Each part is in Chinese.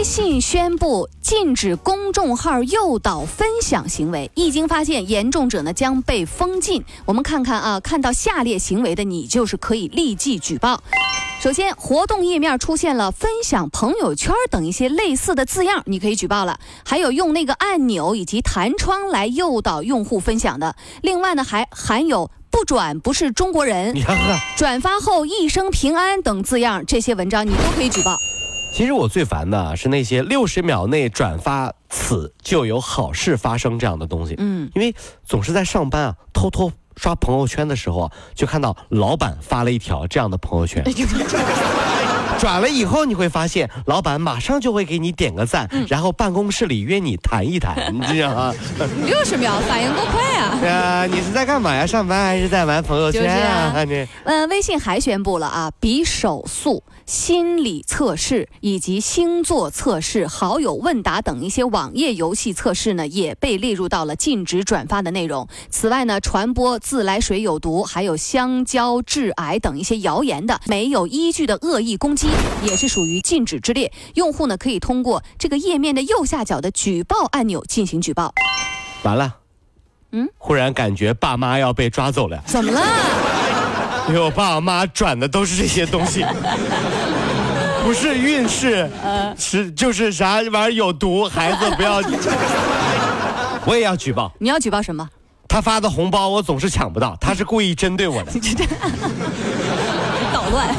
微信宣布禁止公众号诱导分享行为，一经发现，严重者呢将被封禁。我们看看啊，看到下列行为的你，就是可以立即举报。首先，活动页面出现了“分享朋友圈”等一些类似的字样，你可以举报了。还有用那个按钮以及弹窗来诱导用户分享的。另外呢，还含有“不转不是中国人”、你看看，转发后一生平安等字样，这些文章你都可以举报。其实我最烦的是那些六十秒内转发此就有好事发生这样的东西。嗯，因为总是在上班啊，偷偷刷朋友圈的时候啊，就看到老板发了一条这样的朋友圈。转了以后，你会发现老板马上就会给你点个赞，然后办公室里约你谈一谈，你知道吗？六十秒反应多快啊！啊，你是在干嘛呀？上班还是在玩朋友圈啊？你呃，微信还宣布了啊，比手速、心理测试以及星座测试、好友问答等一些网页游戏测试呢，也被列入到了禁止转发的内容。此外呢，传播自来水有毒、还有香蕉致癌等一些谣言的、没有依据的恶意攻击，也是属于禁止之列。用户呢，可以通过这个页面的右下角的举报按钮进行举报。完了，嗯，忽然感觉爸妈要被抓走了，怎么了？因为我爸妈转的都是这些东西。不是运势，是就是啥玩意儿有毒，孩子不要。我也要举报，你要举报什么？他发的红包我总是抢不到，他是故意针对我的。捣乱。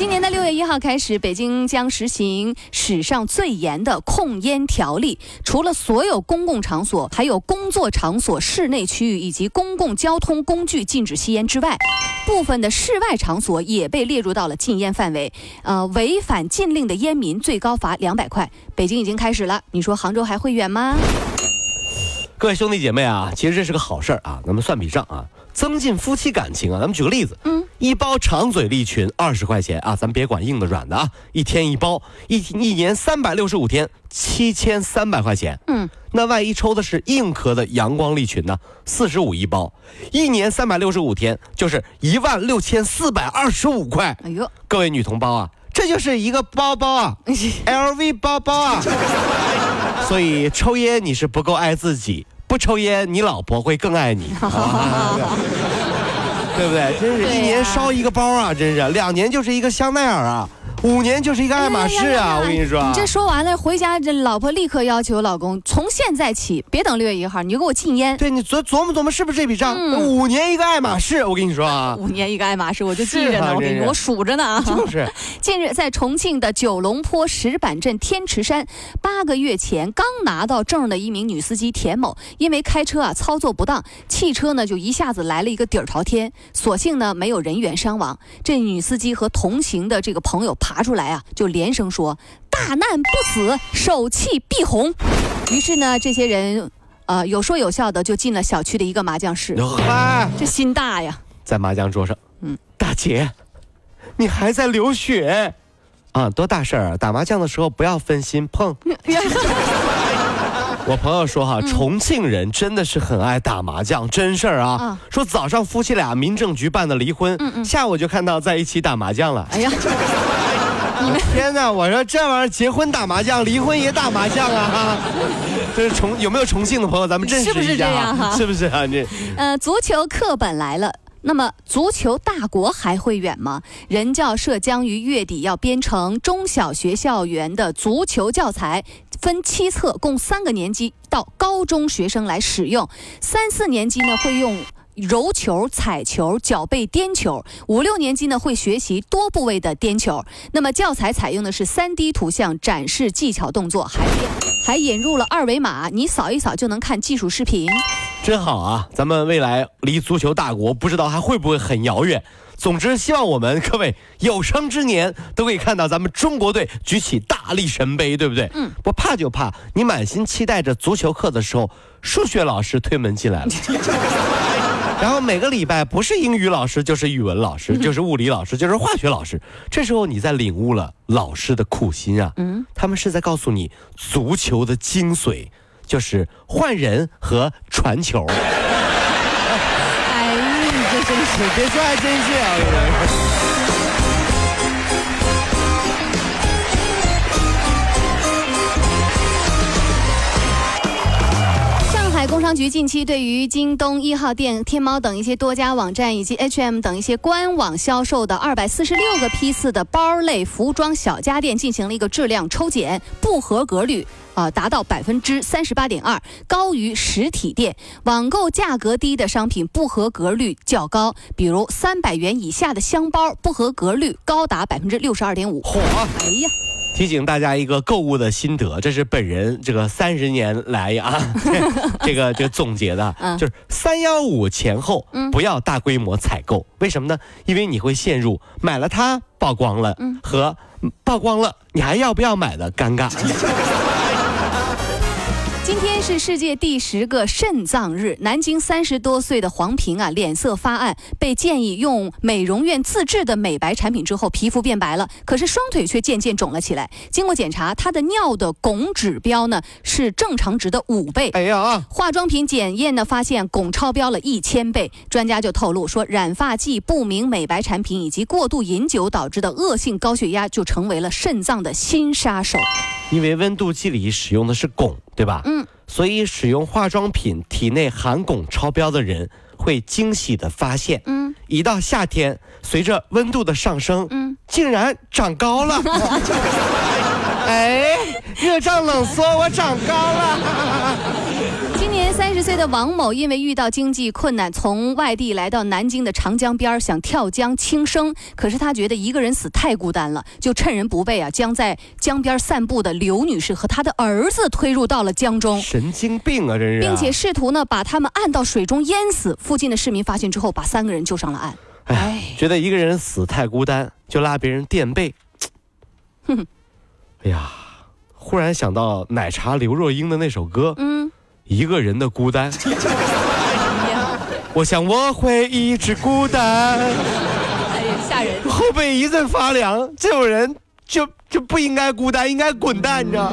今年的六月一号开始，北京将实行史上最严的控烟条例。除了所有公共场所、还有工作场所、室内区域以及公共交通工具禁止吸烟之外，部分的室外场所也被列入到了禁烟范围。呃，违反禁令的烟民最高罚两百块。北京已经开始了，你说杭州还会远吗？各位兄弟姐妹啊，其实这是个好事儿啊，咱们算笔账啊，增进夫妻感情啊。咱们举个例子，嗯，一包长嘴利群二十块钱啊，咱别管硬的软的啊，一天一包，一一年三百六十五天，七千三百块钱。嗯，那万一抽的是硬壳的阳光利群呢？四十五一包，一年三百六十五天，就是一万六千四百二十五块。哎呦，各位女同胞啊，这就是一个包包啊，LV 包包啊。所以抽烟你是不够爱自己，不抽烟你老婆会更爱你，啊 对不对？真是一年烧一个包啊，真是两年就是一个香奈儿啊，五年就是一个爱马仕啊，我跟你说。你这说完了，回家这老婆立刻要求老公，从现在起，别等六月一号，你就给我禁烟。对你琢琢磨琢磨是不是这笔账？嗯五年一个爱马仕，我跟你说啊，五年一个爱马仕，我就记着呢，我跟你我数着呢啊。就是 近日，在重庆的九龙坡石板镇天池山，八个月前刚拿到证的一名女司机田某，因为开车啊操作不当，汽车呢就一下子来了一个底儿朝天，所幸呢没有人员伤亡。这女司机和同行的这个朋友爬出来啊，就连声说：“大难不死，手气必红。”于是呢，这些人呃有说有笑的就进了小区的一个麻将室，嗨，这心大呀。在麻将桌上，嗯，大姐，你还在流血啊？多大事儿啊！打麻将的时候不要分心碰。我朋友说哈，重庆人真的是很爱打麻将，真事儿啊。啊说早上夫妻俩民政局办的离婚，嗯嗯下午就看到在一起打麻将了。哎呀，天哪！我说这玩意儿结婚打麻将，离婚也打麻将啊！这是重有没有重庆的朋友？咱们认识是不是一下这样哈 是不是啊？这呃，足球课本来了。那么，足球大国还会远吗？人教社将于月底要编成中小学校园的足球教材，分七册，供三个年级到高中学生来使用。三四年级呢会用。揉球、踩球、脚背颠球，五六年级呢会学习多部位的颠球。那么教材采用的是 3D 图像展示技巧动作，还还引入了二维码，你扫一扫就能看技术视频。真好啊！咱们未来离足球大国不知道还会不会很遥远。总之，希望我们各位有生之年都可以看到咱们中国队举起大力神杯，对不对？嗯。不怕就怕你满心期待着足球课的时候，数学老师推门进来了。然后每个礼拜不是英语老师就是语文老师，就是物理老师，就是化学老师。这时候你在领悟了老师的苦心啊，嗯，他们是在告诉你足球的精髓，就是换人和传球。哎，你这真是，别说还真是啊。工商局近期对于京东一号店、天猫等一些多家网站以及 H&M 等一些官网销售的二百四十六个批次的包类服装小家电进行了一个质量抽检，不合格率啊达到百分之三十八点二，高于实体店。网购价格低的商品不合格率较高，比如三百元以下的箱包不合格率高达百分之六十二点五。嚯！哎呀！提醒大家一个购物的心得，这是本人这个三十年来啊，这个这个总结的，就是三幺五前后不要大规模采购，为什么呢？因为你会陷入买了它曝光了和曝光了你还要不要买的尴尬。今天是世界第十个肾脏日。南京三十多岁的黄平啊，脸色发暗，被建议用美容院自制的美白产品之后，皮肤变白了，可是双腿却渐渐肿了起来。经过检查，他的尿的汞指标呢是正常值的五倍。哎呀，化妆品检验呢发现汞超标了一千倍。专家就透露说，染发剂、不明美白产品以及过度饮酒导致的恶性高血压，就成为了肾脏的新杀手。因为温度计里使用的是汞，对吧？嗯，所以使用化妆品体内含汞超标的人会惊喜的发现，嗯，一到夏天，随着温度的上升，嗯，竟然长高了。哎，热胀冷缩，我长高了。三十岁的王某因为遇到经济困难，从外地来到南京的长江边想跳江轻生。可是他觉得一个人死太孤单了，就趁人不备啊，将在江边散步的刘女士和她的儿子推入到了江中。神经病啊，这是！并且试图呢把他们按到水中淹死。附近的市民发现之后，把三个人救上了岸。哎，觉得一个人死太孤单，就拉别人垫背。哼，哎呀，忽然想到奶茶刘若英的那首歌。嗯。一个人的孤单，我想我会一直孤单。哎呀，吓人！后背一阵发凉，这种人就就不应该孤单，应该滚蛋，你知道。